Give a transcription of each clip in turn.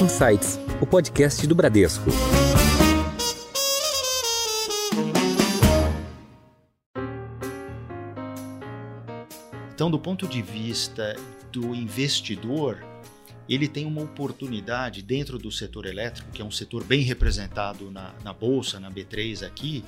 Insights, o podcast do Bradesco. Então, do ponto de vista do investidor, ele tem uma oportunidade dentro do setor elétrico, que é um setor bem representado na, na bolsa, na B3 aqui,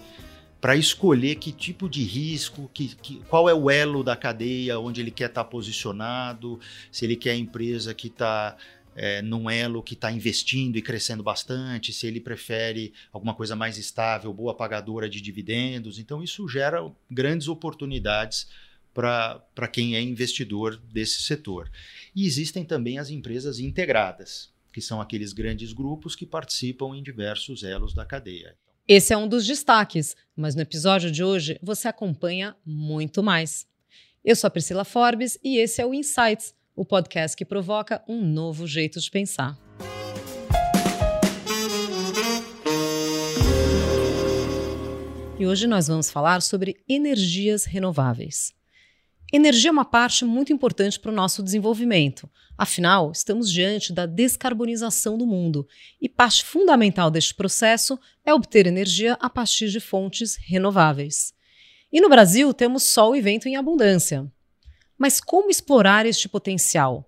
para escolher que tipo de risco, que, que, qual é o elo da cadeia onde ele quer estar tá posicionado, se ele quer a empresa que está é, num elo que está investindo e crescendo bastante, se ele prefere alguma coisa mais estável, boa pagadora de dividendos. Então, isso gera grandes oportunidades para quem é investidor desse setor. E existem também as empresas integradas, que são aqueles grandes grupos que participam em diversos elos da cadeia. Esse é um dos destaques, mas no episódio de hoje você acompanha muito mais. Eu sou a Priscila Forbes e esse é o Insights, o podcast que provoca um novo jeito de pensar. E hoje nós vamos falar sobre energias renováveis. Energia é uma parte muito importante para o nosso desenvolvimento. Afinal, estamos diante da descarbonização do mundo e parte fundamental deste processo é obter energia a partir de fontes renováveis. E no Brasil temos sol e vento em abundância. Mas como explorar este potencial?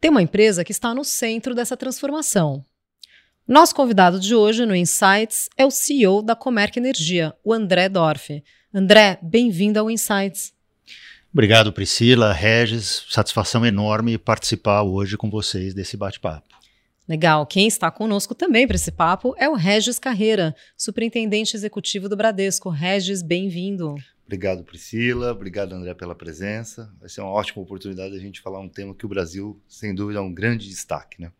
Tem uma empresa que está no centro dessa transformação. Nosso convidado de hoje no Insights é o CEO da Comerc Energia, o André Dorf. André, bem-vindo ao Insights. Obrigado, Priscila, Regis. Satisfação enorme participar hoje com vocês desse bate-papo. Legal. Quem está conosco também para esse papo é o Regis Carreira, superintendente executivo do Bradesco. Regis, bem-vindo. Obrigado, Priscila. Obrigado, André, pela presença. Vai ser uma ótima oportunidade a gente falar um tema que o Brasil, sem dúvida, é um grande destaque, né?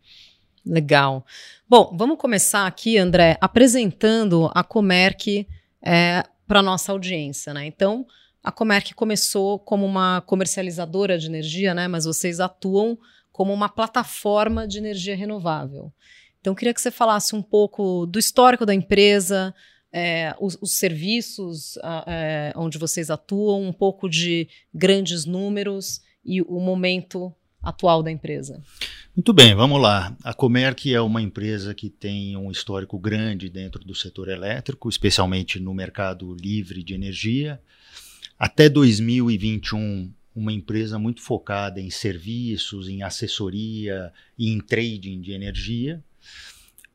Legal. Bom, vamos começar aqui, André, apresentando a Comerc é, para nossa audiência, né? Então, a Comerc começou como uma comercializadora de energia, né? Mas vocês atuam como uma plataforma de energia renovável. Então, queria que você falasse um pouco do histórico da empresa, é, os, os, serviços é, onde vocês atuam, um pouco de grandes números e o momento atual da empresa. Muito bem, vamos lá. A Comerc é uma empresa que tem um histórico grande dentro do setor elétrico, especialmente no mercado livre de energia. Até 2021, uma empresa muito focada em serviços, em assessoria e em trading de energia.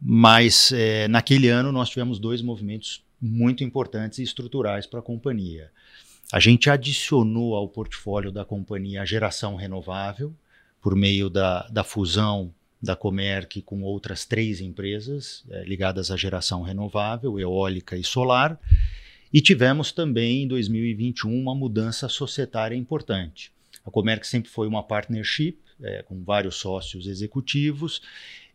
Mas é, naquele ano nós tivemos dois movimentos muito importantes e estruturais para a companhia. A gente adicionou ao portfólio da companhia a geração renovável por meio da, da fusão da Comerc com outras três empresas é, ligadas à geração renovável, eólica e solar. E tivemos também em 2021 uma mudança societária importante. A Comerc sempre foi uma partnership é, com vários sócios executivos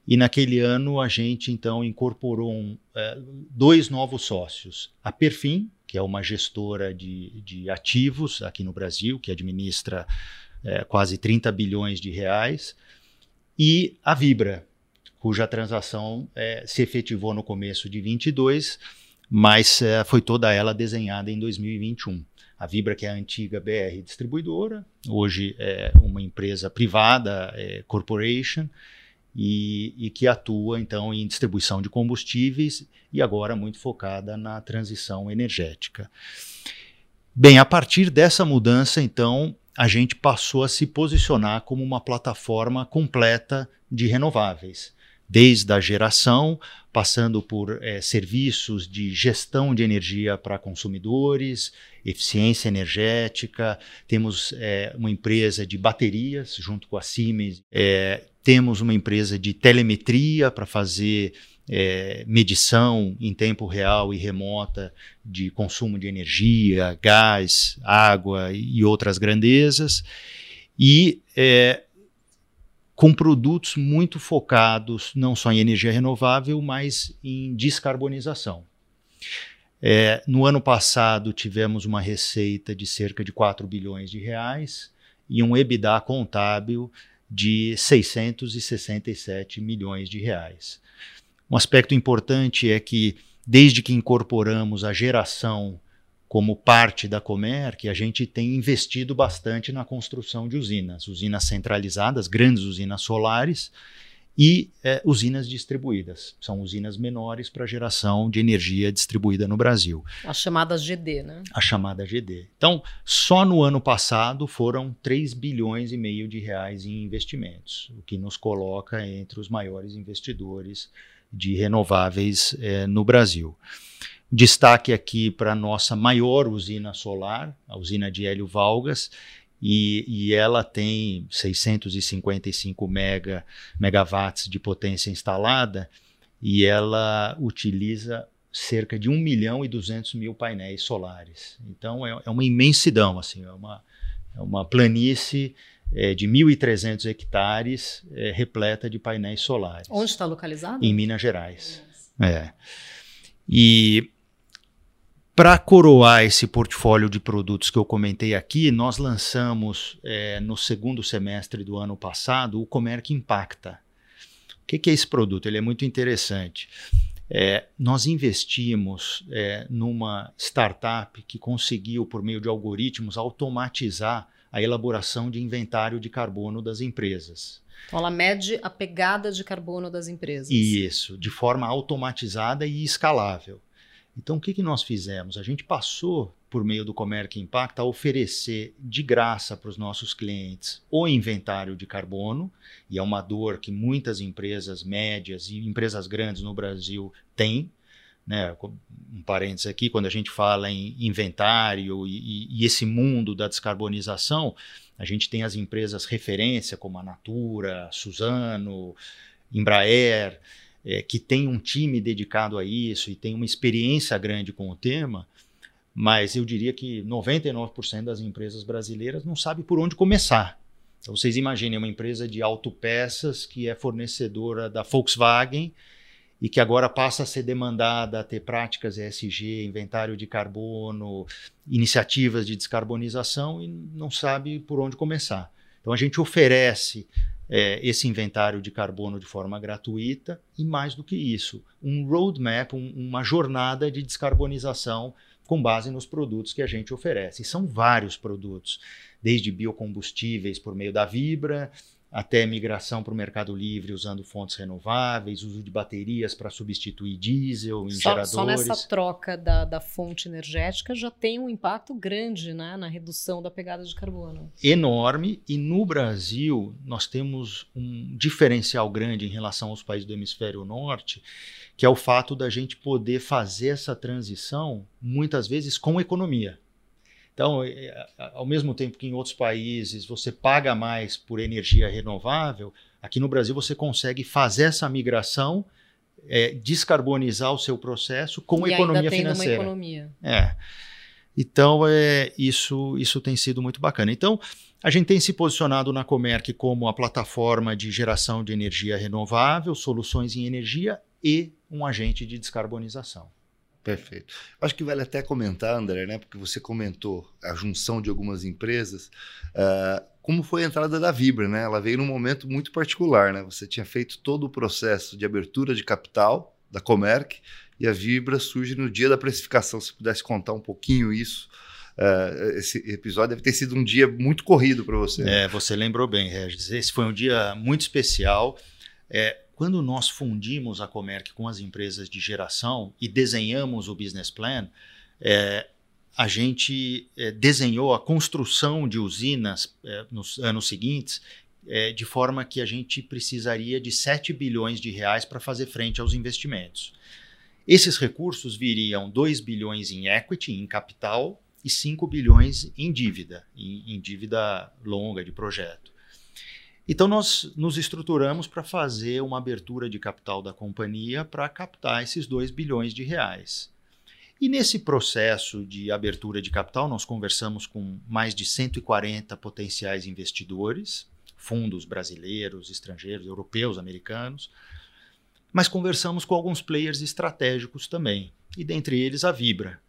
e naquele ano a gente então incorporou um, é, dois novos sócios. A Perfim, que é uma gestora de, de ativos aqui no Brasil, que administra é, quase 30 bilhões de reais, e a Vibra, cuja transação é, se efetivou no começo de 22 mas é, foi toda ela desenhada em 2021. A Vibra, que é a antiga BR distribuidora, hoje é uma empresa privada, é, corporation, e, e, que atua então em distribuição de combustíveis e agora muito focada na transição energética. Bem, a partir dessa mudança, então, a gente passou a se posicionar como uma plataforma completa de renováveis desde a geração, passando por é, serviços de gestão de energia para consumidores, eficiência energética, temos é, uma empresa de baterias junto com a Siemens, é, temos uma empresa de telemetria para fazer medição em tempo real e remota de consumo de energia, gás, água e outras grandezas. E é, com produtos muito focados não só em energia renovável, mas em descarbonização. É, no ano passado tivemos uma receita de cerca de 4 bilhões de reais e um EBITDA contábil de 667 milhões de reais. Um aspecto importante é que desde que incorporamos a geração como parte da Comerc, a gente tem investido bastante na construção de usinas, usinas centralizadas, grandes usinas solares, e é, usinas distribuídas. São usinas menores para geração de energia distribuída no Brasil. A chamada GD, né? A chamada GD. Então, só no ano passado foram 3 bilhões e meio de reais em investimentos, o que nos coloca entre os maiores investidores de renováveis é, no Brasil. Destaque aqui para a nossa maior usina solar, a usina de Hélio Valgas, e, e, ela tem 655 mega, megawatts de potência instalada e ela utiliza cerca de 1 milhão e 200 mil painéis solares. Então é, é uma imensidão, assim, é uma, é uma planície é, de 1.300 hectares é, repleta de painéis solares. Onde está localizado? Em Minas Gerais. É. E para coroar esse portfólio de produtos que eu comentei aqui, nós lançamos é, no segundo semestre do ano passado o Comerc Impacta. O que, que, é esse produto? Ele é muito interessante. É, nós investimos é, numa startup que conseguiu, por meio de algoritmos, automatizar a elaboração de inventário de carbono das empresas. Então, ela mede a pegada de carbono das empresas. Isso, de forma automatizada e escalável. Então, o que, que nós fizemos? A gente passou, por meio do Comerc Impact, a oferecer de graça para os nossos clientes o inventário de carbono, e é uma dor que muitas empresas médias e empresas grandes no Brasil têm. Né? Um parênteses aqui, quando a gente fala em inventário e, e, esse mundo da descarbonização, a gente tem as empresas referência, como a Natura, Suzano, Embraer é, que tem um time dedicado a isso e tem uma experiência grande com o tema, mas eu diria que 99% das empresas brasileiras não sabe por onde começar. Então, vocês imaginem uma empresa de autopeças que é fornecedora da Volkswagen e que agora passa a ser demandada a ter práticas ESG, inventário de carbono, iniciativas de descarbonização e não sabe por onde começar. Então a gente oferece é, esse inventário de carbono de forma gratuita e, mais do que isso, um roadmap, um, uma jornada de descarbonização com base nos produtos que a gente oferece. E são vários produtos, desde biocombustíveis por meio da Vibra, até migração para o mercado livre usando fontes renováveis, uso de baterias para substituir diesel em só, geradores. Só nessa troca da, da fonte energética já tem um impacto grande né, na redução da pegada de carbono. Enorme, e no Brasil nós temos um diferencial grande em relação aos países do hemisfério norte, que é o fato da gente poder fazer essa transição muitas vezes com economia. Então, é, é, ao mesmo tempo que em outros países você paga mais por energia renovável, aqui no Brasil você consegue fazer essa migração, é, descarbonizar o seu processo com e economia ainda financeira. Uma economia. É. Então, é, isso, isso tem sido muito bacana. Então, a gente tem se posicionado na Comerc como a plataforma de geração de energia renovável, soluções em energia e um agente de descarbonização. Perfeito. Acho que vale até comentar, André, né? Porque você comentou a junção de algumas empresas. Uh, como foi a entrada da Vibra, né? Ela veio num momento muito particular, né? Você tinha feito todo o processo de abertura de capital da Comerc e a Vibra surge no dia da precificação. Se pudesse contar um pouquinho isso. Uh, esse episódio deve ter sido um dia muito corrido para você. É, você lembrou bem, Regis. Esse foi um dia muito especial. É, quando nós fundimos a Comerc com as empresas de geração e desenhamos o business plan, é, a gente é, desenhou a construção de usinas é, nos anos seguintes é, de forma que a gente precisaria de 7 bilhões de reais para fazer frente aos investimentos. Esses recursos viriam 2 bilhões em equity, em capital, e 5 bilhões em dívida, em, em dívida longa de projeto. Então, nós nos estruturamos para fazer uma abertura de capital da companhia para captar esses 2 bilhões de reais. E nesse processo de abertura de capital, nós conversamos com mais de 140 potenciais investidores, fundos brasileiros, estrangeiros, europeus, americanos, mas conversamos com alguns players estratégicos também, e dentre eles a Vibra,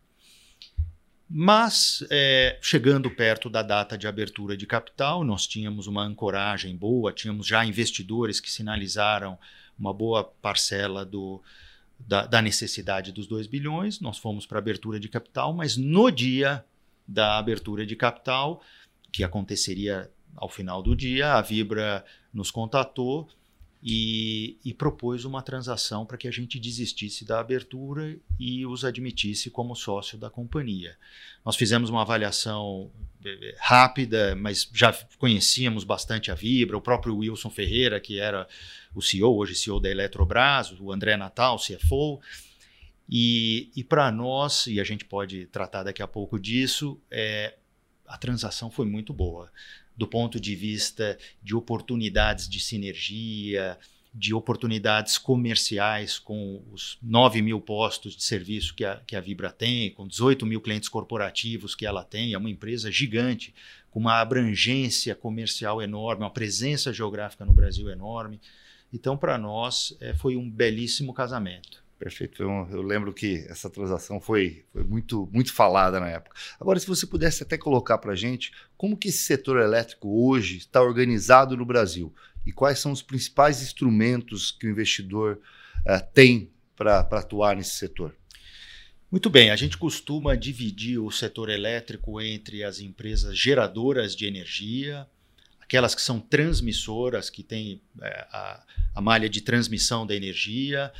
mas, é, chegando perto da data de abertura de capital, nós tínhamos uma ancoragem boa, tínhamos já investidores que sinalizaram uma boa parcela do, da, da necessidade dos 2 bilhões. Nós fomos para a abertura de capital, mas no dia da abertura de capital, que aconteceria ao final do dia, a Vibra nos contatou e, e propôs uma transação para que a gente desistisse da abertura e os admitisse como sócio da companhia. Nós fizemos uma avaliação eh, rápida, mas já conhecíamos bastante a Vibra, o próprio Wilson Ferreira, que era o CEO, hoje CEO da Eletrobras, o André Natal, CFO. E, e para nós, e a gente pode tratar daqui a pouco disso, é, a transação foi muito boa do ponto de vista de oportunidades de sinergia, de oportunidades comerciais com os 9 mil postos de serviço que a, que a Vibra tem, com 18 mil clientes corporativos que ela tem, é uma empresa gigante, com uma abrangência comercial enorme, uma presença geográfica no Brasil enorme. Então, para nós, é, foi um belíssimo casamento. Perfeito. Eu, eu, lembro que essa transação foi, foi muito, muito falada na época. Agora, se você pudesse até colocar para a gente como que esse setor elétrico hoje está organizado no Brasil e quais são os principais instrumentos que o investidor uh, tem para atuar nesse setor. Muito bem, a gente costuma dividir o setor elétrico entre as empresas geradoras de energia, aquelas que são transmissoras, que têm é, a, a malha de transmissão da energia,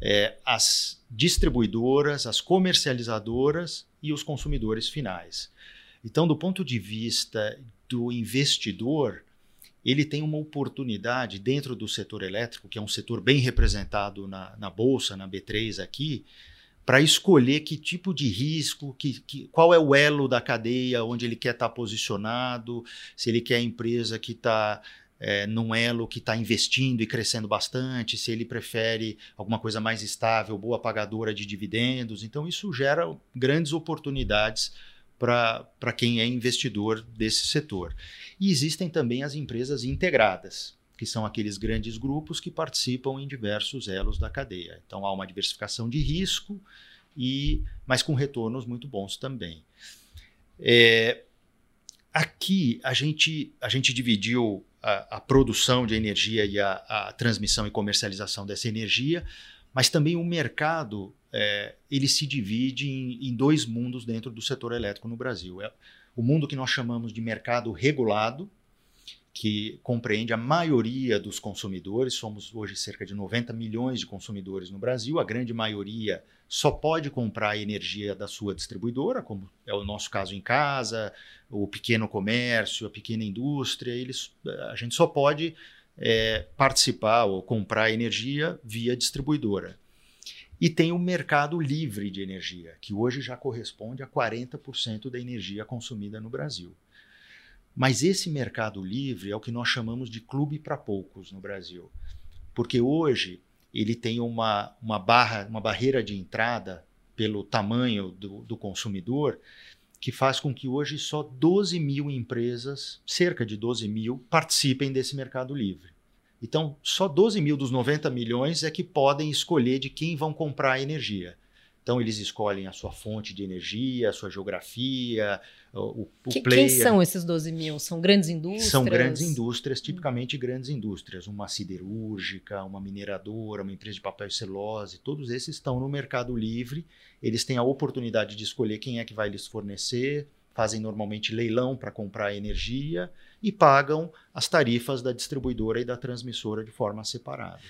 é, as distribuidoras, as comercializadoras e os consumidores finais. Então, do ponto de vista do investidor, ele tem uma oportunidade dentro do setor elétrico, que é um setor bem representado na, na Bolsa, na B3 aqui, para escolher que tipo de risco, que, que, qual é o elo da cadeia onde ele quer estar tá posicionado, se ele quer a empresa que está é, num elo que está investindo e crescendo bastante, se ele prefere alguma coisa mais estável, boa pagadora de dividendos. Então, isso gera grandes oportunidades para quem é investidor desse setor. E existem também as empresas integradas, que são aqueles grandes grupos que participam em diversos elos da cadeia. Então, há uma diversificação de risco, e mas com retornos muito bons também. É, aqui a gente, a gente dividiu a, a produção de energia e a, a, transmissão e comercialização dessa energia, mas também o mercado é, ele se divide em, em, dois mundos dentro do setor elétrico no Brasil. É o mundo que nós chamamos de mercado regulado, que compreende a maioria dos consumidores, somos hoje cerca de 90 milhões de consumidores no Brasil, a grande maioria só pode comprar energia da sua distribuidora, como é o nosso caso em casa, o pequeno comércio, a pequena indústria, eles, a gente só pode é, participar ou comprar energia via distribuidora. E tem o mercado livre de energia, que hoje já corresponde a 40% da energia consumida no Brasil. Mas esse mercado livre é o que nós chamamos de clube para poucos no Brasil. Porque hoje ele tem uma, uma, barra, uma barreira de entrada pelo tamanho do, do consumidor que faz com que hoje só 12 mil empresas, cerca de 12 mil, participem desse mercado livre. Então, só 12 mil dos 90 milhões é que podem escolher de quem vão comprar a energia. Então, eles escolhem a sua fonte de energia, a sua geografia, o, o que, player. Quem são esses 12 mil? São grandes indústrias? São grandes indústrias, tipicamente grandes indústrias. Uma siderúrgica, uma mineradora, uma empresa de papel e celulose, todos esses estão no mercado livre. Eles têm a oportunidade de escolher quem é que vai lhes fornecer, fazem normalmente leilão para comprar energia e pagam as tarifas da distribuidora e da transmissora de forma separada.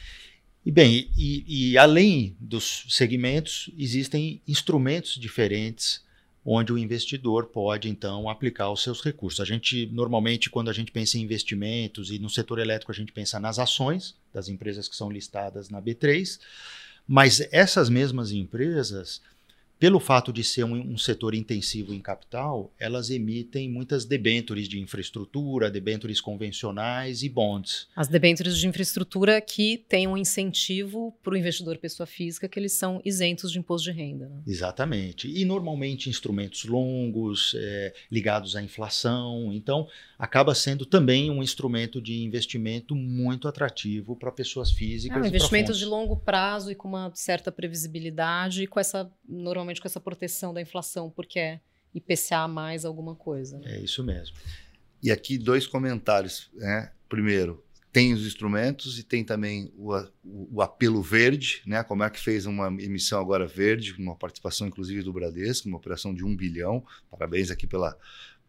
E bem, e, e além dos segmentos, existem instrumentos diferentes onde o investidor pode então aplicar os seus recursos. A gente normalmente quando a gente pensa em investimentos e no setor elétrico a gente pensa nas ações das empresas que são listadas na B3, mas essas mesmas empresas pelo fato de ser um, um, setor intensivo em capital, elas emitem muitas debêntures de infraestrutura, debêntures convencionais e bonds. As debêntures de infraestrutura que têm um incentivo para o investidor pessoa física, que eles são isentos de imposto de renda. Né? Exatamente. E normalmente instrumentos longos, é, ligados à inflação. Então, acaba sendo também um instrumento de investimento muito atrativo para pessoas físicas. É um investimento de longo prazo e com uma certa previsibilidade e com essa, normalmente com essa proteção da inflação, porque é IPCA mais alguma coisa. Né? É isso mesmo. E aqui dois comentários. Né? Primeiro, tem os instrumentos e tem também o, o, o, apelo verde, né? Como é que fez uma emissão agora verde, uma participação inclusive do Bradesco, uma operação de um bilhão. Parabéns aqui pela,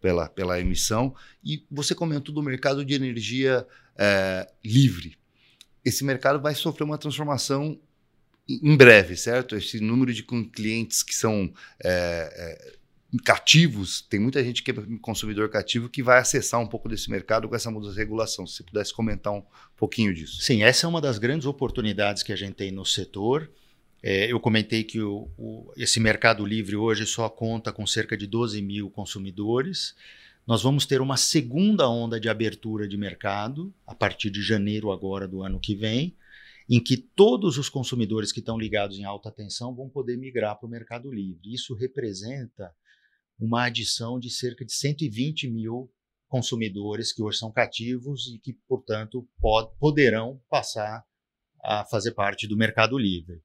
pela, pela emissão. E você comentou do mercado de energia é, livre. esse mercado vai sofrer uma transformação em breve, certo? Esse número de clientes que são é, é, cativos, tem muita gente que é consumidor cativo que vai acessar um pouco desse mercado com essa mudança de regulação. Se você pudesse comentar um pouquinho disso. Sim, essa é uma das grandes oportunidades que a gente tem no setor. É, eu comentei que o, o, esse mercado livre hoje só conta com cerca de 12 mil consumidores. Nós vamos ter uma segunda onda de abertura de mercado a partir de janeiro agora do ano que vem em que todos os consumidores que estão ligados em alta tensão vão poder migrar para o Mercado Livre. Isso representa uma adição de cerca de 120 mil consumidores que hoje são cativos e que, portanto, pod poderão passar a fazer parte do Mercado Livre.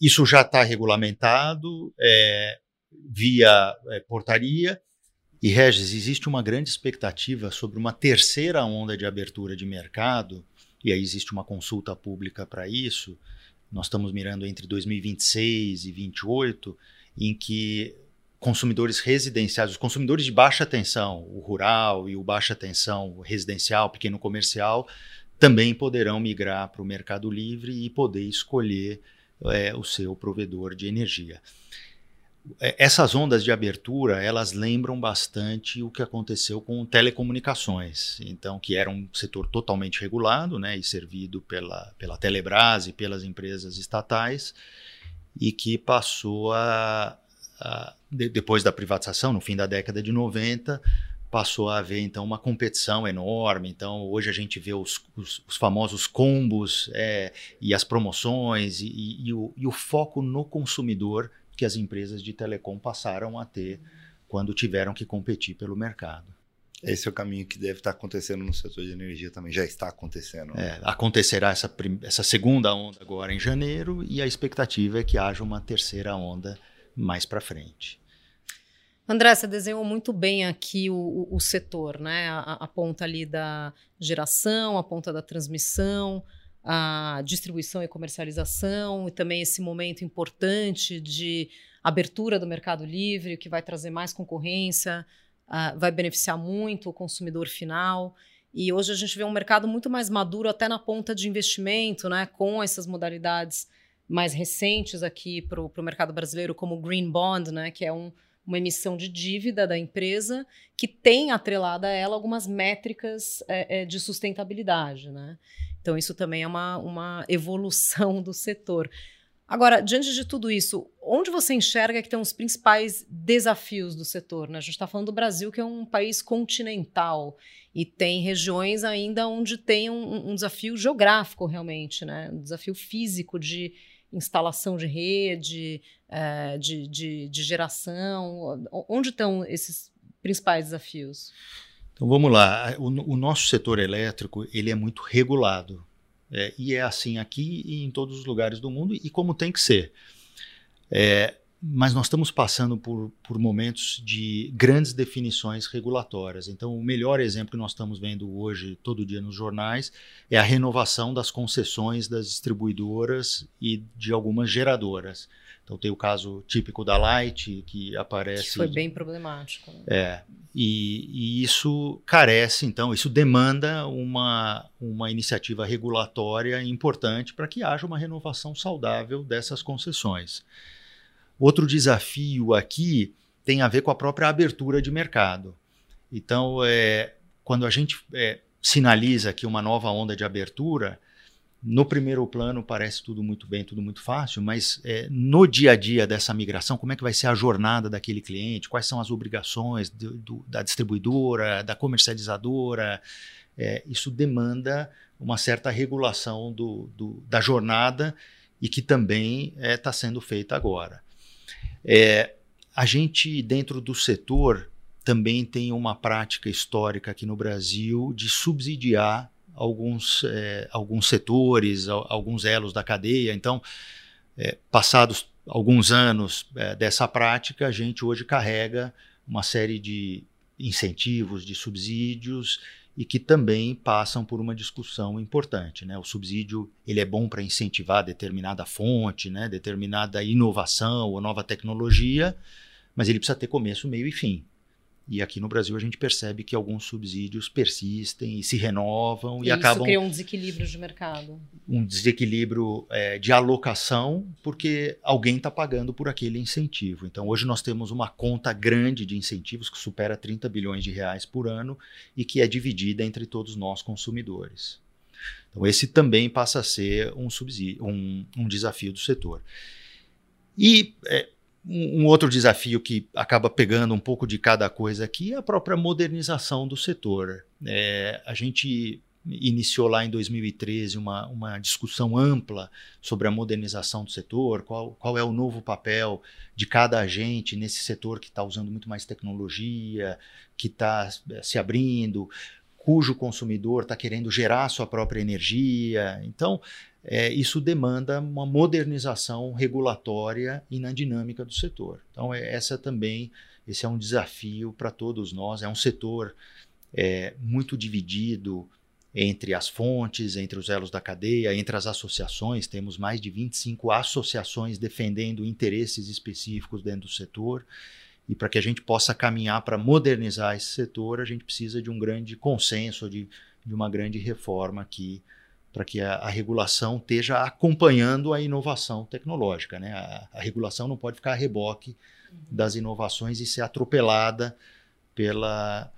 Isso já está regulamentado é, via é, portaria. E, Regis, existe uma grande expectativa sobre uma terceira onda de abertura de mercado e aí existe uma consulta pública para isso. Nós estamos mirando entre 2026 e 2028, em que consumidores residenciais, os consumidores de baixa tensão, o rural e o baixa tensão, o residencial, pequeno comercial, também poderão migrar para o Mercado Livre e poder escolher é, o seu provedor de energia. É, essas ondas de abertura, elas lembram bastante o que aconteceu com telecomunicações, então que era um setor totalmente regulado, né, e servido pela, pela Telebrás e pelas empresas estatais, e que passou a, a de, depois da privatização, no fim da década de 90, passou a haver então uma competição enorme. Então hoje a gente vê os, os, os famosos combos é, e as promoções e, e, e, o, e o foco no consumidor que as empresas de telecom passaram a ter quando tiveram que competir pelo mercado. Esse é o caminho que deve estar acontecendo no setor de energia também, já está acontecendo. Né? É, acontecerá essa, essa segunda onda agora em janeiro e a expectativa é que haja uma terceira onda mais para frente. André, você desenhou muito bem aqui o, o, setor, né? A, a, ponta ali da geração, a ponta da transmissão, a distribuição e comercialização e também esse momento importante de abertura do mercado livre, que vai trazer mais concorrência, uh, vai beneficiar muito o consumidor final. E hoje a gente vê um mercado muito mais maduro até na ponta de investimento, né, com essas modalidades mais recentes aqui para o mercado brasileiro, como o Green Bond, né, que é um, uma emissão de dívida da empresa que tem atrelada a ela algumas métricas é, é, de sustentabilidade. Né? Então, isso também é uma, uma evolução do setor. Agora, diante de tudo isso, onde você enxerga que estão os principais desafios do setor? Né? A gente está falando do Brasil, que é um país continental, e tem regiões ainda onde tem um, um desafio geográfico, realmente, né? um desafio físico de instalação de rede, é, de, de, de geração. Onde estão esses principais desafios? Então vamos lá. O, o nosso setor elétrico ele é muito regulado. É, e é assim aqui e em todos os lugares do mundo, e como tem que ser. É, mas nós estamos passando por, por momentos de grandes definições regulatórias. Então, o melhor exemplo que nós estamos vendo hoje, todo dia nos jornais, é a renovação das concessões das distribuidoras e de algumas geradoras. Então tem o caso típico da Light, que aparece. Isso foi bem problemático. Né? É. E, e, isso carece, então, isso demanda uma, uma iniciativa regulatória importante para que haja uma renovação saudável dessas concessões. Outro desafio aqui tem a ver com a própria abertura de mercado. Então, é, quando a gente é, sinaliza aqui uma nova onda de abertura, no primeiro plano parece tudo muito bem, tudo muito fácil, mas é, no dia a dia dessa migração, como é que vai ser a jornada daquele cliente? Quais são as obrigações do, do, da distribuidora, da comercializadora? É, isso demanda uma certa regulação do, da jornada e que também está é, sendo feita agora. É, a gente, dentro do setor, também tem uma prática histórica aqui no Brasil de subsidiar alguns, é, alguns setores, alguns elos da cadeia. Então, é, passados alguns anos é, dessa prática, a gente hoje carrega uma série de incentivos, de subsídios e que também passam por uma discussão importante. Né? O subsídio ele é bom para incentivar determinada fonte, né? determinada inovação ou nova tecnologia, mas ele precisa ter começo, meio e fim. E aqui no Brasil a gente percebe que alguns subsídios persistem e se renovam e, e acabam. Isso cria um desequilíbrio de mercado. Um desequilíbrio é, de alocação, porque alguém está pagando por aquele incentivo. Então hoje nós temos uma conta grande de incentivos que supera 30 bilhões de reais por ano e que é dividida entre todos nós consumidores. Então esse também passa a ser um, subsídio, um, um desafio do setor. E é, um, outro desafio que acaba pegando um pouco de cada coisa aqui é a própria modernização do setor. É, a gente iniciou lá em 2013 uma, uma discussão ampla sobre a modernização do setor, qual, qual é o novo papel de cada agente nesse setor que está usando muito mais tecnologia, que está é, se abrindo, cujo consumidor está querendo gerar sua própria energia. Então, é, isso demanda uma modernização regulatória e na dinâmica do setor. Então, é, essa também, esse é um desafio para todos nós. É um setor é, muito dividido entre as fontes, entre os elos da cadeia, entre as associações. Temos mais de 25 associações defendendo interesses específicos dentro do setor. E para que a gente possa caminhar para modernizar esse setor, a gente precisa de um grande consenso, de, de uma grande reforma aqui para que a, a, regulação esteja acompanhando a inovação tecnológica. Né? A, a, regulação não pode ficar a reboque das inovações e ser atropelada pela,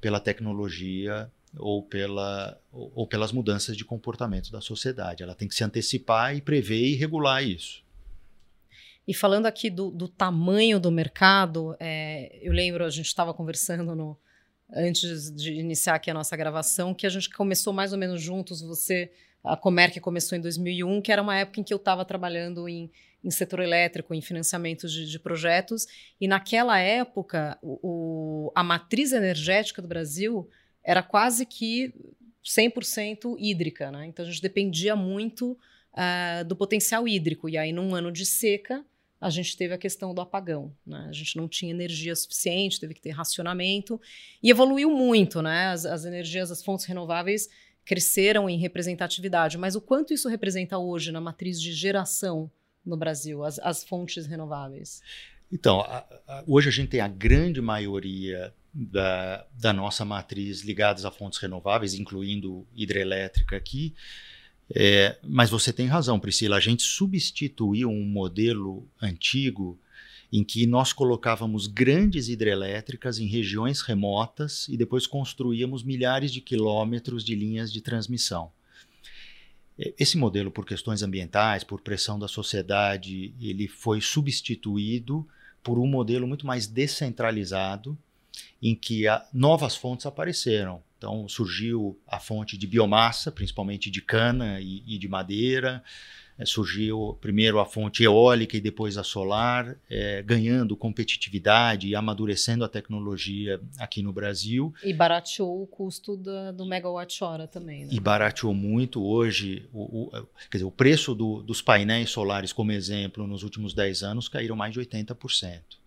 pela tecnologia ou, pela, ou, ou pelas mudanças de comportamento da sociedade. Ela tem que se antecipar e prever e regular isso. E falando aqui do, do tamanho do mercado, é, eu lembro, a gente estava conversando no, antes de iniciar aqui a nossa gravação, que a gente começou mais ou menos juntos, você, a Comerc começou em 2001, que era uma época em que eu estava trabalhando em, em setor elétrico, em financiamento de, de projetos, e naquela época o, o, a matriz energética do Brasil era quase que 100% hídrica, né? Então a gente dependia muito uh, do potencial hídrico, e aí num ano de seca a gente teve a questão do apagão. Né? A gente não tinha energia suficiente, teve que ter racionamento e evoluiu muito. Né? As, as energias, as fontes renováveis cresceram em representatividade, mas o quanto isso representa hoje na matriz de geração no Brasil, as, as fontes renováveis? Então, a, a, hoje a gente tem a grande maioria da, da nossa matriz ligadas a fontes renováveis, incluindo hidrelétrica aqui, é, mas você tem razão, Priscila. A gente substituiu um modelo antigo em que nós colocávamos grandes hidrelétricas em regiões remotas e depois construíamos milhares de quilômetros de linhas de transmissão. É, esse modelo, por questões ambientais, por pressão da sociedade, ele foi substituído por um modelo muito mais descentralizado, em que novas fontes apareceram. Então surgiu a fonte de biomassa, principalmente de cana e, e de madeira. É, surgiu primeiro a fonte eólica e depois a solar, é, ganhando competitividade e amadurecendo a tecnologia aqui no Brasil. E barateou o custo da, do megawatt-hora também. Né? E barateou muito. Hoje, o, o, quer dizer, o preço do, dos painéis solares, como exemplo, nos últimos 10 anos caíram mais de 80%.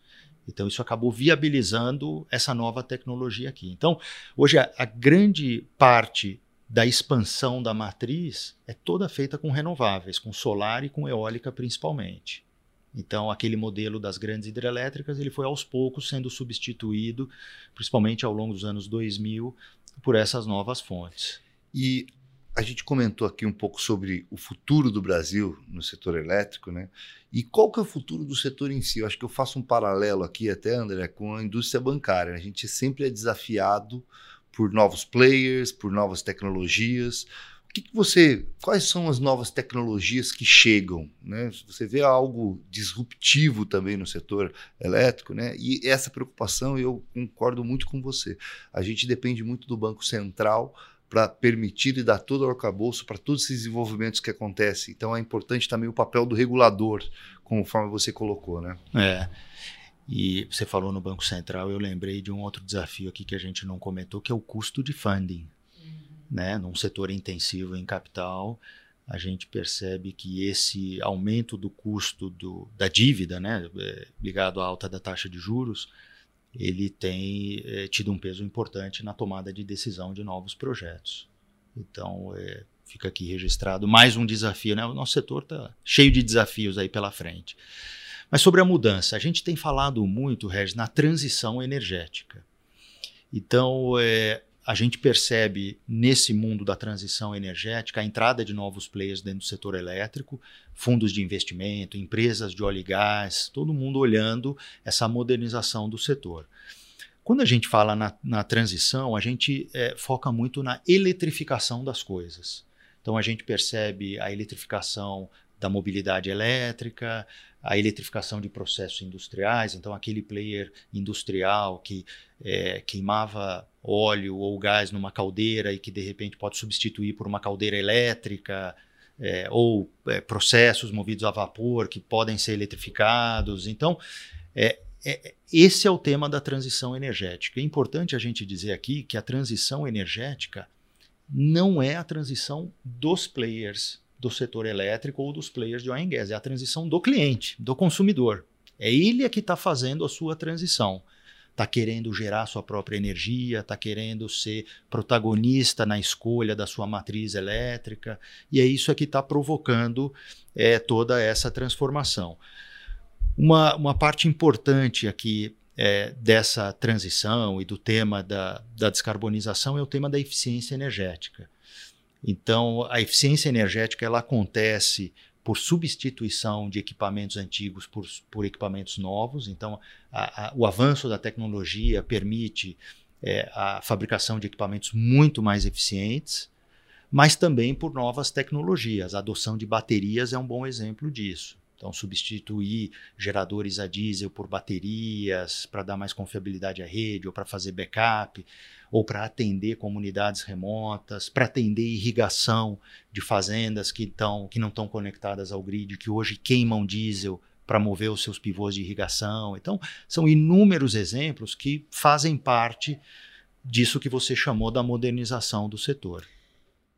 Então, isso acabou viabilizando essa nova tecnologia aqui. Então, hoje, a, a grande parte da expansão da matriz é toda feita com renováveis, com solar e com eólica principalmente. Então, aquele modelo das grandes hidrelétricas ele foi aos poucos sendo substituído, principalmente ao longo dos anos 2000, por essas novas fontes. E a gente comentou aqui um pouco sobre o futuro do Brasil no setor elétrico, né? E qual que é o futuro do setor em si? Eu acho que eu faço um paralelo aqui até, André, com a indústria bancária. A gente sempre é desafiado por novos players, por novas tecnologias. O que, que você, quais são as novas tecnologias que chegam? Né? Você vê algo disruptivo também no setor elétrico, né? E essa preocupação eu concordo muito com você. A gente depende muito do Banco Central para permitir e dar todo o arcabouço para todos esses desenvolvimentos que acontecem. Então é importante também o papel do regulador, conforme você colocou, né? É. E você falou no Banco Central, eu lembrei de um outro desafio aqui que a gente não comentou, que é o custo de funding. Uhum. Né? Num setor intensivo em capital, a gente percebe que esse aumento do custo do, da dívida, né, é, ligado à alta da taxa de juros, ele tem é, tido um peso importante na tomada de decisão de novos projetos. Então, é, fica aqui registrado mais um desafio. Né? O nosso setor está cheio de desafios aí pela frente. Mas sobre a mudança, a gente tem falado muito, Regis, na transição energética. Então, é, a gente percebe nesse mundo da transição energética a entrada de novos players dentro do setor elétrico, fundos de investimento, empresas de óleo e gás, todo mundo olhando essa modernização do setor. Quando a gente fala na, na transição, a gente é, foca muito na eletrificação das coisas. Então a gente percebe a eletrificação da mobilidade elétrica, a eletrificação de processos industriais. Então aquele player industrial que é, queimava óleo ou gás numa caldeira e que de repente pode substituir por uma caldeira elétrica. É, ou é, processos movidos a vapor que podem ser eletrificados. Então, é, é, esse é o tema da transição energética. É importante a gente dizer aqui que a transição energética não é a transição dos players do setor elétrico ou dos players de oil and gas, é a transição do cliente, do consumidor. É ele é que está fazendo a sua transição. Está querendo gerar sua própria energia, está querendo ser protagonista na escolha da sua matriz elétrica, e é isso é que está provocando é, toda essa transformação. Uma, uma parte importante aqui é, dessa transição e do tema da, da descarbonização é o tema da eficiência energética. Então, a eficiência energética ela acontece por substituição de equipamentos antigos por, por equipamentos novos. Então, a, a, o avanço da tecnologia permite é, a fabricação de equipamentos muito mais eficientes, mas também por novas tecnologias. A adoção de baterias é um bom exemplo disso. Então, substituir geradores a diesel por baterias para dar mais confiabilidade à rede, ou para fazer backup, ou para atender comunidades remotas, para atender irrigação de fazendas que, tão, que não estão conectadas ao grid, que hoje queimam diesel para mover os seus pivôs de irrigação. Então, são inúmeros exemplos que fazem parte disso que você chamou da modernização do setor.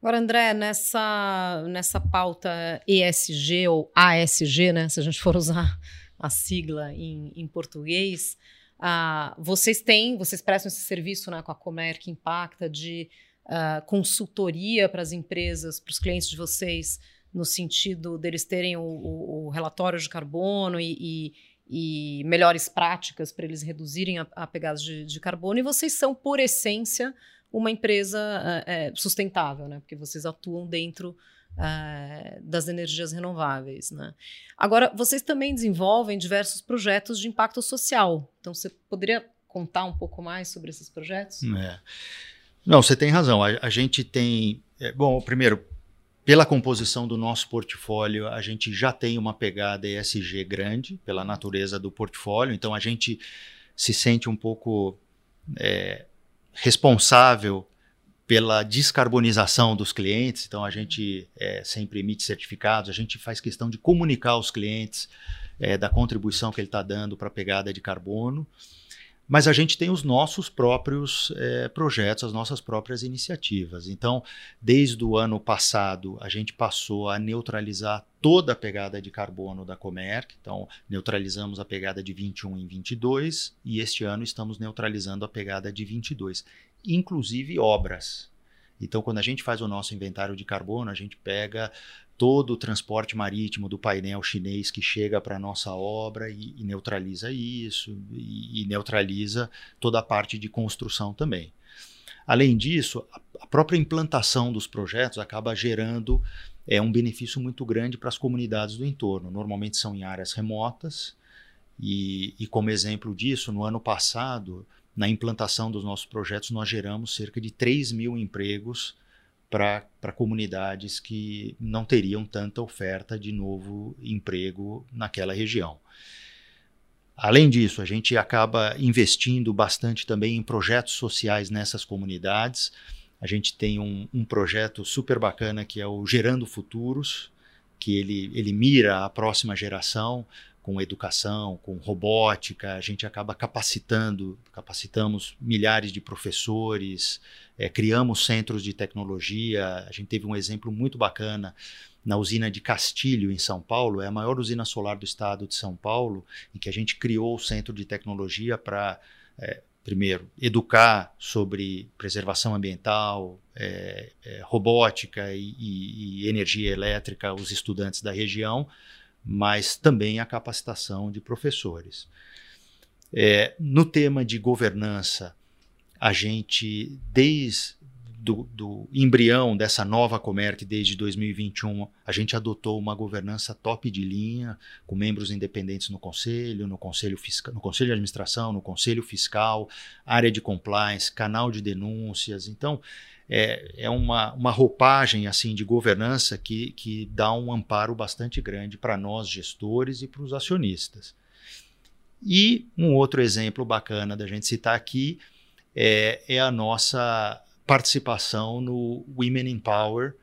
Agora, André, nessa, nessa pauta ESG ou ASG, né, se a gente for usar a sigla em, em português, uh, vocês têm, vocês prestam esse serviço né, com a Comer que impacta de uh, consultoria para as empresas, para os clientes de vocês, no sentido deles terem o, o, o relatório de carbono e, e, e melhores práticas para eles reduzirem a, a pegada de, de carbono, e vocês são, por essência, uma empresa é, sustentável, né? Porque vocês atuam dentro é, das energias renováveis, né? Agora, vocês também desenvolvem diversos projetos de impacto social. Então, você poderia contar um pouco mais sobre esses projetos? É. Não, você tem razão. A, a gente tem. É, bom, primeiro, pela composição do nosso portfólio, a gente já tem uma pegada ESG grande, pela natureza do portfólio, então a gente se sente um pouco é, responsável pela descarbonização dos clientes, então a gente é, sempre emite certificados, a gente faz questão de comunicar aos clientes é, da contribuição que ele está dando para a pegada de carbono. Mas a gente tem os nossos próprios é, projetos, as nossas próprias iniciativas. Então, desde o ano passado, a gente passou a neutralizar toda a pegada de carbono da Comerc. Então, neutralizamos a pegada de 21 em 22 e este ano estamos neutralizando a pegada de 22, inclusive obras. Então, quando a gente faz o nosso inventário de carbono, a gente pega todo o transporte marítimo do painel chinês que chega para a nossa obra e, e neutraliza isso, e, e, neutraliza toda a parte de construção também. Além disso, a, a própria implantação dos projetos acaba gerando é, um benefício muito grande para as comunidades do entorno. Normalmente são em áreas remotas, e, e como exemplo disso, no ano passado, na implantação dos nossos projetos, nós geramos cerca de 3 mil empregos para comunidades que não teriam tanta oferta de novo emprego naquela região. Além disso, a gente acaba investindo bastante também em projetos sociais nessas comunidades. A gente tem um, um projeto super bacana que é o Gerando Futuros, que ele, ele mira a próxima geração com educação, com robótica, a gente acaba capacitando, capacitamos milhares de professores, é, criamos centros de tecnologia. A gente teve um exemplo muito bacana na usina de Castilho, em São Paulo, é a maior usina solar do estado de São Paulo, em que a gente criou o centro de tecnologia para, é, primeiro, educar sobre preservação ambiental, é, é, robótica e, e, e energia elétrica os estudantes da região mas também a capacitação de professores. É, no tema de governança, a gente, desde do, do, embrião dessa nova Comerc desde 2021, a gente adotou uma governança top de linha, com membros independentes no conselho, no conselho, fiscal, no conselho de administração, no conselho fiscal, área de compliance, canal de denúncias. Então, é, é uma, uma roupagem assim de governança que, que dá um amparo bastante grande para nós gestores e para os acionistas. E um outro exemplo bacana da gente citar aqui é, é a nossa participação no Women in Power,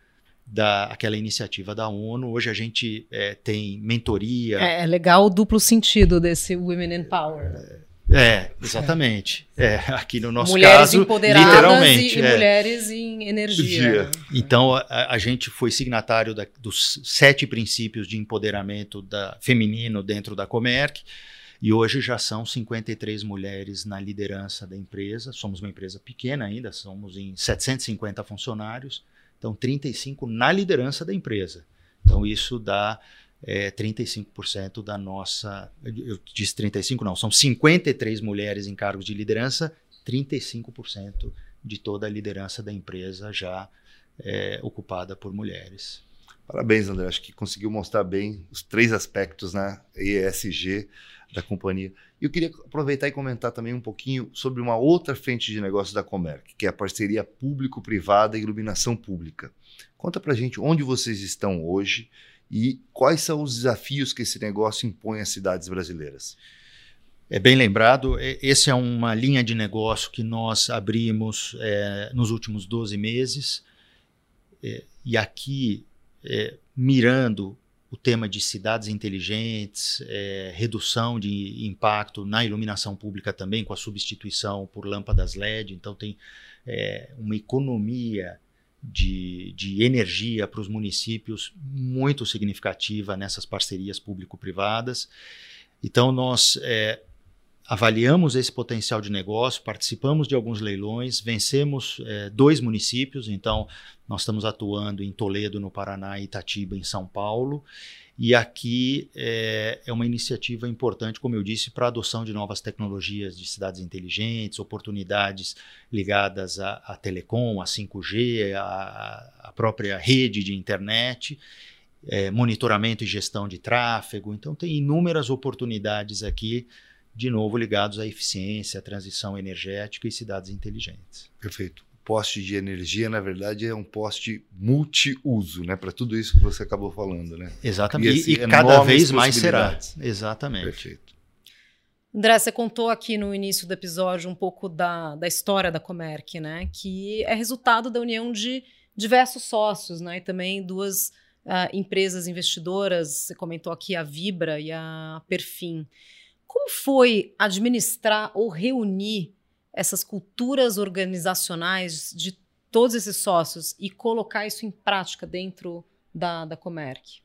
da aquela iniciativa da ONU. Hoje a gente é, tem mentoria. É, é, legal o duplo sentido desse Women in Power. É, exatamente. É, aqui no nosso mulheres caso, empoderadas literalmente. E, é. mulheres em energia. Então, a, a, gente foi signatário da, dos sete princípios de empoderamento da, feminino dentro da Comerc. E hoje já são 53 mulheres na liderança da empresa. Somos uma empresa pequena ainda, somos em 750 funcionários, então 35 na liderança da empresa. Então isso dá é, 35% da nossa. Eu disse 35, não, são 53 mulheres em cargos de liderança, 35% de toda a liderança da empresa já é, ocupada por mulheres. Parabéns, André. Acho que conseguiu mostrar bem os três aspectos, né? ESG da companhia. E eu queria aproveitar e comentar também um pouquinho sobre uma outra frente de negócios da Comerc, que é a parceria público-privada e iluminação pública. Conta pra gente onde vocês estão hoje e quais são os desafios que esse negócio impõe às cidades brasileiras. É bem lembrado, esse é uma linha de negócio que nós abrimos é, nos últimos 12 meses, é, e aqui, é, mirando o tema de cidades inteligentes, é, redução de impacto na iluminação pública também, com a substituição por lâmpadas LED. Então, tem é, uma economia de, de energia para os municípios muito significativa nessas parcerias público-privadas. Então, nós é, avaliamos esse potencial de negócio, participamos de alguns leilões, vencemos é, dois municípios, então nós estamos atuando em Toledo, no Paraná, e Itatiba, em São Paulo. E aqui é, é uma iniciativa importante, como eu disse, para a adoção de novas tecnologias de cidades inteligentes, oportunidades ligadas à, à telecom, à 5G, à, própria rede de internet. É, monitoramento e gestão de tráfego. Então, tem inúmeras oportunidades aqui de novo ligados à eficiência, à transição energética e cidades inteligentes. Perfeito. O poste de energia, na verdade, é um poste multiuso, né? Para tudo isso que você acabou falando, né? Exatamente. E, e cada vez mais será. Exatamente. Perfeito. André, você contou aqui no início do episódio um pouco da, da história da Comerc, né? Que é resultado da união de diversos sócios, né? E também duas uh, empresas investidoras. Você comentou aqui a Vibra e a Perfim. Como foi administrar ou reunir essas culturas organizacionais de todos esses sócios e colocar isso em prática dentro da, da Comerc?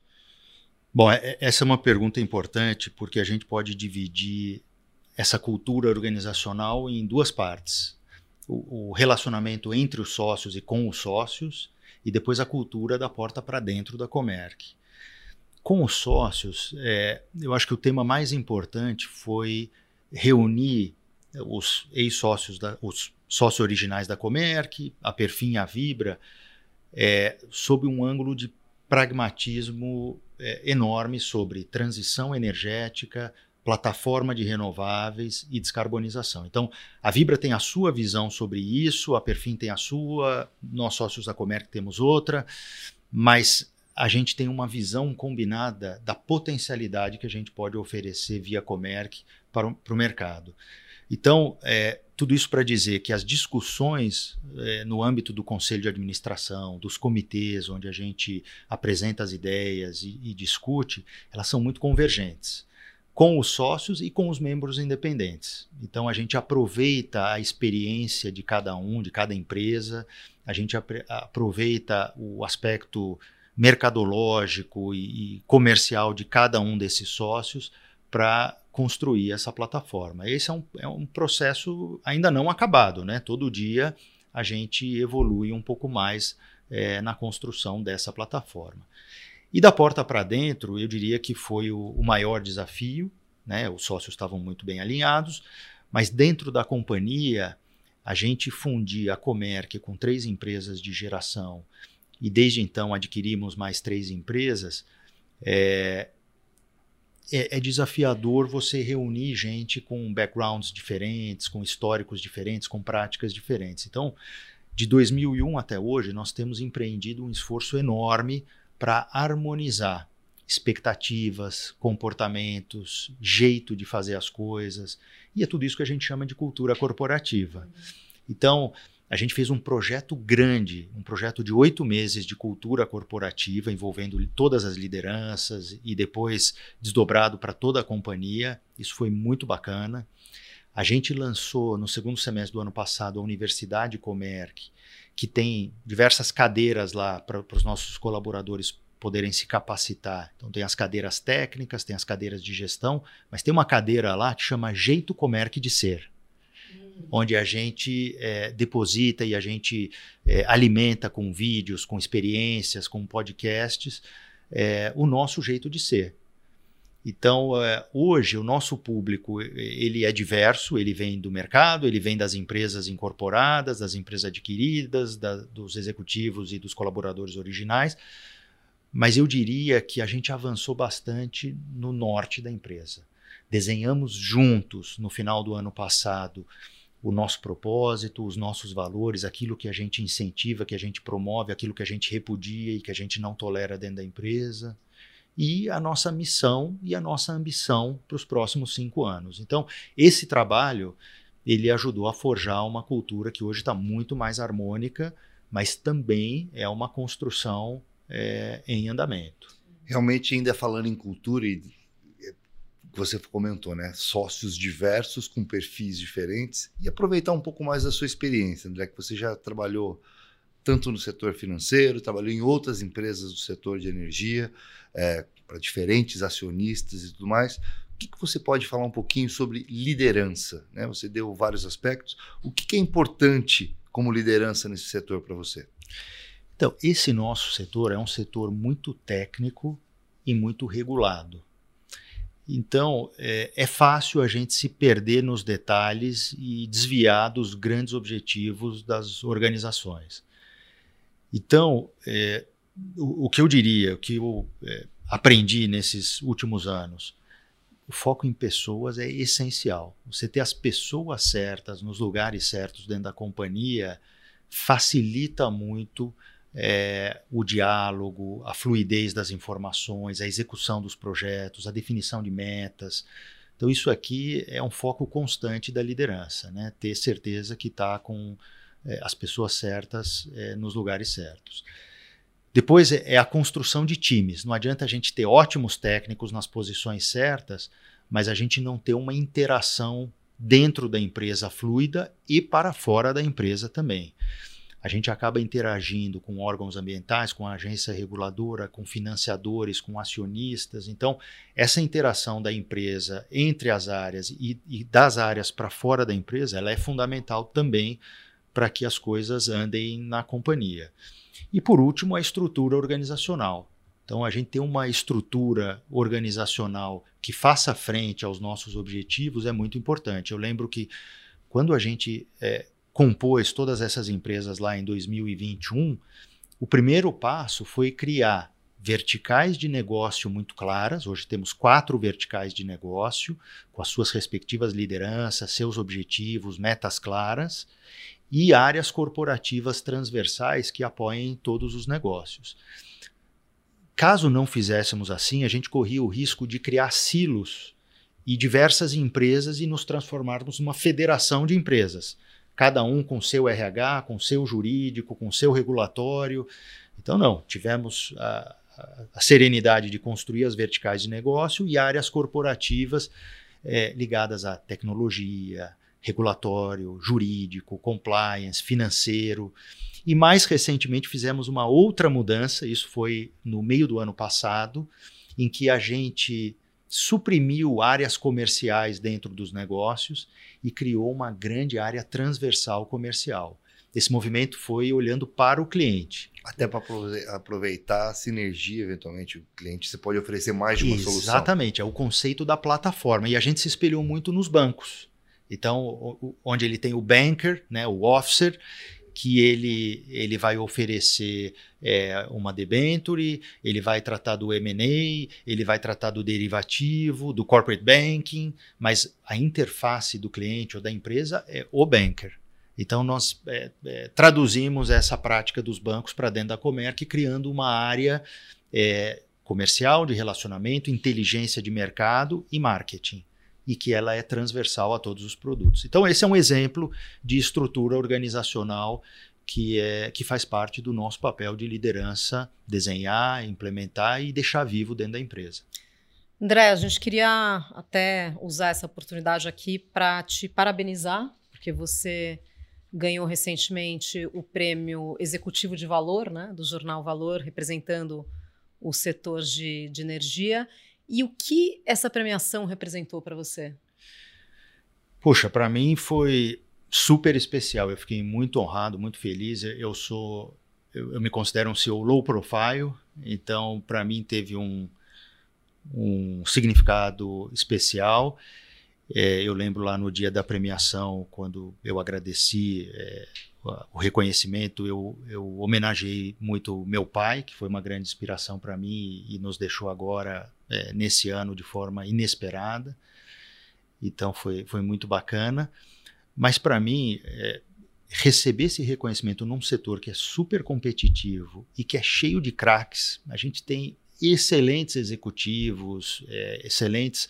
Bom, é, é, essa é uma pergunta importante porque a gente pode dividir essa cultura organizacional em duas partes. O, o relacionamento entre os sócios e com os sócios, e depois a cultura da porta para dentro da Comerc. Com os sócios, é, eu acho que o tema mais importante foi reunir os ex-sócios, os sócios originais da Comerc, a Perfim e a Vibra, é, sob um ângulo de pragmatismo é, enorme sobre transição energética, plataforma de renováveis e descarbonização. Então, a Vibra tem a sua visão sobre isso, a Perfim tem a sua, nós sócios da Comerc temos outra, mas a gente tem uma visão combinada da potencialidade que a gente pode oferecer via Comerc para o, para o mercado. Então, é, tudo isso para dizer que as discussões é, no âmbito do conselho de administração, dos comitês, onde a gente apresenta as ideias e, e discute, elas são muito convergentes com os sócios e com os membros independentes. Então a gente aproveita a experiência de cada um, de cada empresa, a gente aproveita o aspecto mercadológico e, e comercial de cada um desses sócios para construir essa plataforma. Esse é um, é um processo ainda não acabado, né? Todo dia a gente evolui um pouco mais é, na construção dessa plataforma. E da porta para dentro, eu diria que foi o, o maior desafio, né? Os sócios estavam muito bem alinhados, mas dentro da companhia a gente fundia a Comerc com três empresas de geração e desde então adquirimos mais três empresas, é, é, é, desafiador você reunir gente com backgrounds diferentes, com históricos diferentes, com práticas diferentes. Então, de 2001 até hoje, nós temos empreendido um esforço enorme para harmonizar expectativas, comportamentos, jeito de fazer as coisas, e é tudo isso que a gente chama de cultura corporativa. Então, a gente fez um projeto grande, um projeto de oito meses de cultura corporativa, envolvendo todas as lideranças e depois desdobrado para toda a companhia. Isso foi muito bacana. A gente lançou no segundo semestre do ano passado a Universidade Comerc, que tem diversas cadeiras lá para os nossos colaboradores poderem se capacitar. Então tem as cadeiras técnicas, tem as cadeiras de gestão, mas tem uma cadeira lá que chama Jeito Comerc de Ser onde a gente é, deposita e a gente é, alimenta com vídeos, com experiências, com podcasts, é, o nosso jeito de ser. Então, hoje, o nosso público ele é diverso, ele vem do mercado, ele vem das empresas incorporadas, das empresas adquiridas, da, dos executivos e dos colaboradores originais, mas eu diria que a gente avançou bastante no norte da empresa. Desenhamos juntos, no final do ano passado, o nosso propósito, os nossos valores, aquilo que a gente incentiva, que a gente promove, aquilo que a gente repudia e que a gente não tolera dentro da empresa, e a nossa missão e a nossa ambição para os próximos cinco anos. Então, esse trabalho ele ajudou a forjar uma cultura que hoje está muito mais harmônica, mas também é uma construção é, em andamento. Realmente, ainda falando em cultura e que você comentou, né? Sócios diversos com perfis diferentes e aproveitar um pouco mais da sua experiência, André, que você já trabalhou tanto no setor financeiro, trabalhou em outras empresas do setor de energia, é, para diferentes acionistas e tudo mais. O que, que, você pode falar um pouquinho sobre liderança? Né? Você deu vários aspectos. O que, que é importante como liderança nesse setor para você? Então, esse nosso setor é um setor muito técnico e muito regulado. Então, é, é, fácil a gente se perder nos detalhes e desviar dos grandes objetivos das organizações. Então, é, o, o, que eu diria, o que eu é, aprendi nesses últimos anos, o foco em pessoas é essencial. Você ter as pessoas certas nos lugares certos dentro da companhia facilita muito é, o diálogo, a fluidez das informações, a execução dos projetos, a definição de metas. Então, isso aqui é um foco constante da liderança, né? ter certeza que está com é, as pessoas certas é, nos lugares certos. Depois é, é a construção de times. Não adianta a gente ter ótimos técnicos nas posições certas, mas a gente não ter uma interação dentro da empresa fluida e para fora da empresa também a gente acaba interagindo com órgãos ambientais, com a agência reguladora, com financiadores, com acionistas. Então, essa interação da empresa entre as áreas e, e das áreas para fora da empresa, ela é fundamental também para que as coisas andem na companhia. E por último, a estrutura organizacional. Então, a gente tem uma estrutura organizacional que faça frente aos nossos objetivos é muito importante. Eu lembro que quando a gente é, compôs todas essas empresas lá em 2021, o primeiro passo foi criar verticais de negócio muito claras. Hoje temos quatro verticais de negócio, com as suas respectivas lideranças, seus objetivos, metas claras, e áreas corporativas transversais que apoiem todos os negócios. Caso não fizéssemos assim, a gente corria o risco de criar silos e diversas empresas e nos transformarmos numa federação de empresas cada um com seu RH, com seu jurídico, com seu regulatório. Então, não, tivemos a, a serenidade de construir as verticais de negócio e áreas corporativas é, ligadas à tecnologia, regulatório, jurídico, compliance, financeiro. E mais recentemente fizemos uma outra mudança, isso foi no meio do ano passado, em que a gente suprimiu áreas comerciais dentro dos negócios e criou uma grande área transversal comercial. Esse movimento foi olhando para o cliente. Até para aproveitar a sinergia, eventualmente, o cliente. Você pode oferecer mais de uma Exatamente, solução. Exatamente, é o conceito da plataforma. E a gente se espelhou muito nos bancos. Então, onde ele tem o banker, né, o officer, que ele, ele vai oferecer é, uma debenture, ele vai tratar do M&A, ele vai tratar do derivativo, do corporate banking, mas a interface do cliente ou da empresa é o banker. Então, nós é, é, traduzimos essa prática dos bancos para dentro da Comerc, criando uma área é, comercial, de relacionamento, inteligência de mercado e marketing e que ela é transversal a todos os produtos. Então, esse é um exemplo de estrutura organizacional que, é, que faz parte do nosso papel de liderança, desenhar, implementar e deixar vivo dentro da empresa. André, a gente queria até usar essa oportunidade aqui para te parabenizar, porque você ganhou recentemente o prêmio Executivo de Valor, né, do jornal Valor, representando o setor de, de energia. E o que essa premiação representou para você? Poxa, para mim foi super especial. Eu fiquei muito honrado, muito feliz. Eu sou, eu, eu me considero um CEO low profile, então para mim teve um, um significado especial. É, eu lembro lá no dia da premiação, quando eu agradeci é, o reconhecimento, eu, eu homenageei muito meu pai, que foi uma grande inspiração para mim e, nos deixou agora é, nesse ano de forma inesperada. Então foi, foi muito bacana. Mas para mim, é, receber esse reconhecimento num setor que é super competitivo e que é cheio de craques, a gente tem excelentes executivos, é, excelentes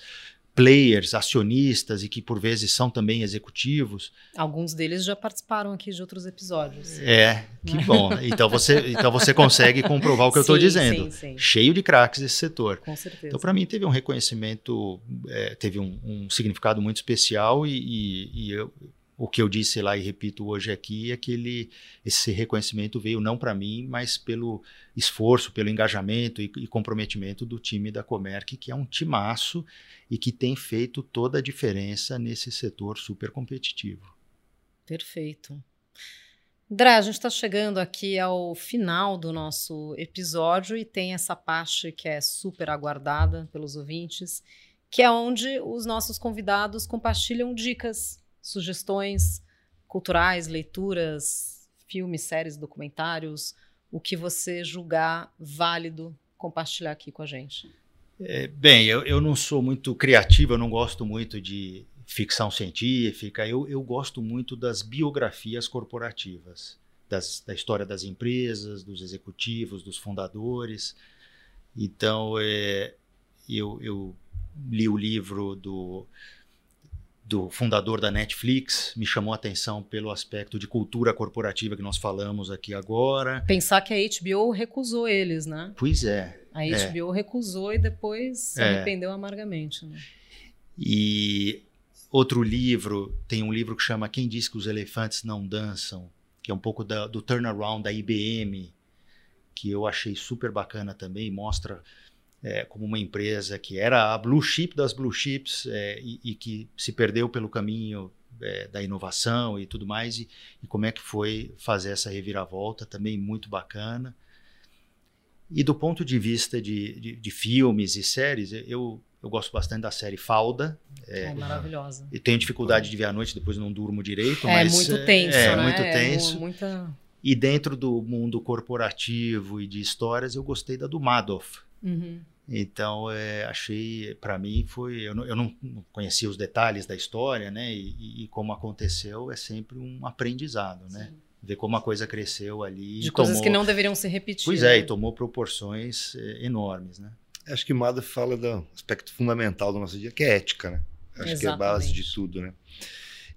players, acionistas e que por vezes são também executivos. Alguns deles já participaram aqui de outros episódios. É, que né? bom. Então você, então você consegue comprovar o que sim, eu estou dizendo. Sim, sim. Cheio de craques esse setor. Com certeza. Então para mim teve um reconhecimento, é, teve um, um, significado muito especial e, e, e eu, o que eu disse lá e repito hoje aqui é que ele, esse reconhecimento veio não para mim, mas pelo esforço, pelo engajamento e, e, comprometimento do time da Comerc, que é um timaço e que tem feito toda a diferença nesse setor super competitivo. Perfeito. Drá, a gente está chegando aqui ao final do nosso episódio e tem essa parte que é super aguardada pelos ouvintes, que é onde os nossos convidados compartilham dicas sugestões culturais, leituras, filmes, séries, documentários, o que você julgar válido compartilhar aqui com a gente. É, bem, eu, eu não sou muito criativo, eu não gosto muito de ficção científica, eu, eu gosto muito das biografias corporativas, das, da história das empresas, dos executivos, dos fundadores. Então, é, eu, eu li o livro do do fundador da Netflix, me chamou a atenção pelo aspecto de cultura corporativa que nós falamos aqui agora. Pensar que a HBO recusou eles, né? Pois é. A HBO é. recusou e depois se é. arrependeu amargamente. Né? E outro livro, tem um livro que chama Quem Diz que os Elefantes Não Dançam, que é um pouco da, do turnaround da IBM, que eu achei super bacana também, mostra é, como uma empresa que era a blue chip das blue chips é, e, e, que se perdeu pelo caminho é, da inovação e tudo mais, e, e, como é que foi fazer essa reviravolta, também muito bacana. E do ponto de vista de, de, de filmes e séries, eu, eu gosto bastante da série Falda. É, é maravilhosa. E tenho dificuldade de ver à noite, depois não durmo direito. É mas, muito tenso, é, né? muito é tenso. muita... E dentro do mundo corporativo e de histórias, eu gostei da do Madoff. Uhum. Então, é, achei, para mim, foi. Eu não, eu não, conhecia os detalhes da história, né? E, e, como aconteceu, é sempre um aprendizado, né? Sim. Ver como a coisa cresceu ali. De coisas tomou, que não deveriam ser repetidas. Pois é, e tomou proporções é, enormes, né? Acho que Mada fala do aspecto fundamental do nosso dia, que é ética, né? Acho Exatamente. que é a base de tudo, né?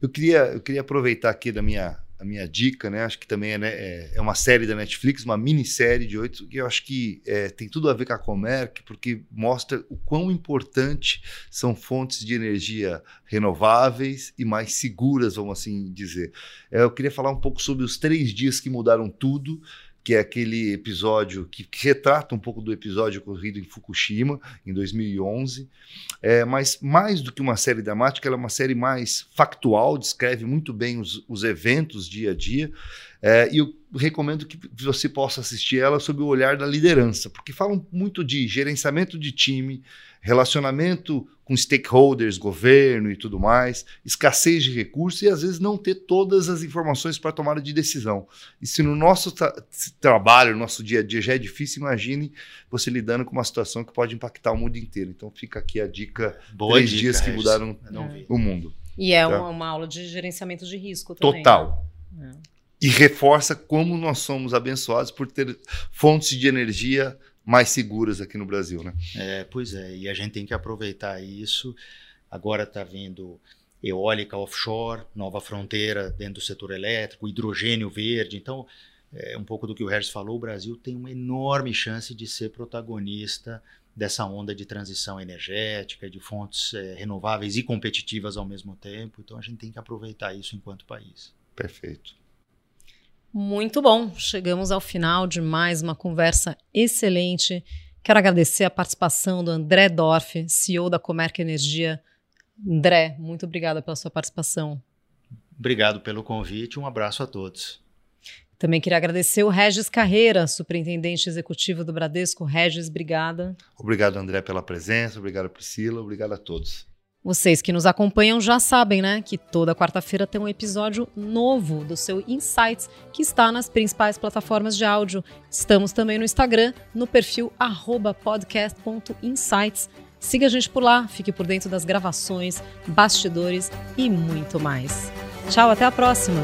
Eu queria, eu queria aproveitar aqui da minha a minha dica, né? Acho que também é, né, é, é, uma série da Netflix, uma minissérie de oito, que eu acho que é, tem tudo a ver com a Comerc, porque mostra o quão importante são fontes de energia renováveis e mais seguras, vamos assim dizer. É, eu queria falar um pouco sobre os três dias que mudaram tudo que é aquele episódio que, que, retrata um pouco do episódio ocorrido em Fukushima, em 2011. É, mas mais do que uma série dramática, ela é uma série mais factual, descreve muito bem os, os eventos dia a dia. É, e eu recomendo que você possa assistir ela sob o olhar da liderança, porque falam muito de gerenciamento de time, relacionamento com stakeholders, governo e tudo mais, escassez de recursos e às vezes não ter todas as informações para tomada de decisão. E se no nosso tra trabalho, no nosso dia a dia já é difícil, imagine você lidando com uma situação que pode impactar o mundo inteiro. Então fica aqui a dica: Boa três dica, dias que mudaram Não vi. o mundo. E é Tá. uma, uma aula de gerenciamento de risco também. Total. né? É. E reforça como nós somos abençoados por ter fontes de energia mais seguras aqui no Brasil, né? É, pois é, e a gente tem que aproveitar isso. Agora está vindo eólica offshore, nova fronteira dentro do setor elétrico, hidrogênio verde. Então, é um pouco do que o Regis falou, o Brasil tem uma enorme chance de ser protagonista dessa onda de transição energética, de fontes é, renováveis e competitivas ao mesmo tempo. Então, a gente tem que aproveitar isso enquanto país. Perfeito. Muito bom. Chegamos ao final de mais uma conversa excelente. Quero agradecer a participação do André Dorf, CEO da Comerc Energia. André, muito obrigada pela sua participação. Obrigado pelo convite, um abraço a todos. Também queria agradecer o Regis Carreira, superintendente executivo do Bradesco. Regis, obrigada. Obrigado, André, pela presença. Obrigado, Priscila. Obrigado a todos. Vocês que nos acompanham já sabem, né, que toda quarta-feira tem um episódio novo do seu Insights, que está nas principais plataformas de áudio. Estamos também no Instagram, no perfil podcast.insights. Siga a gente por lá, fique por dentro das gravações, bastidores e muito mais. Tchau, até a próxima!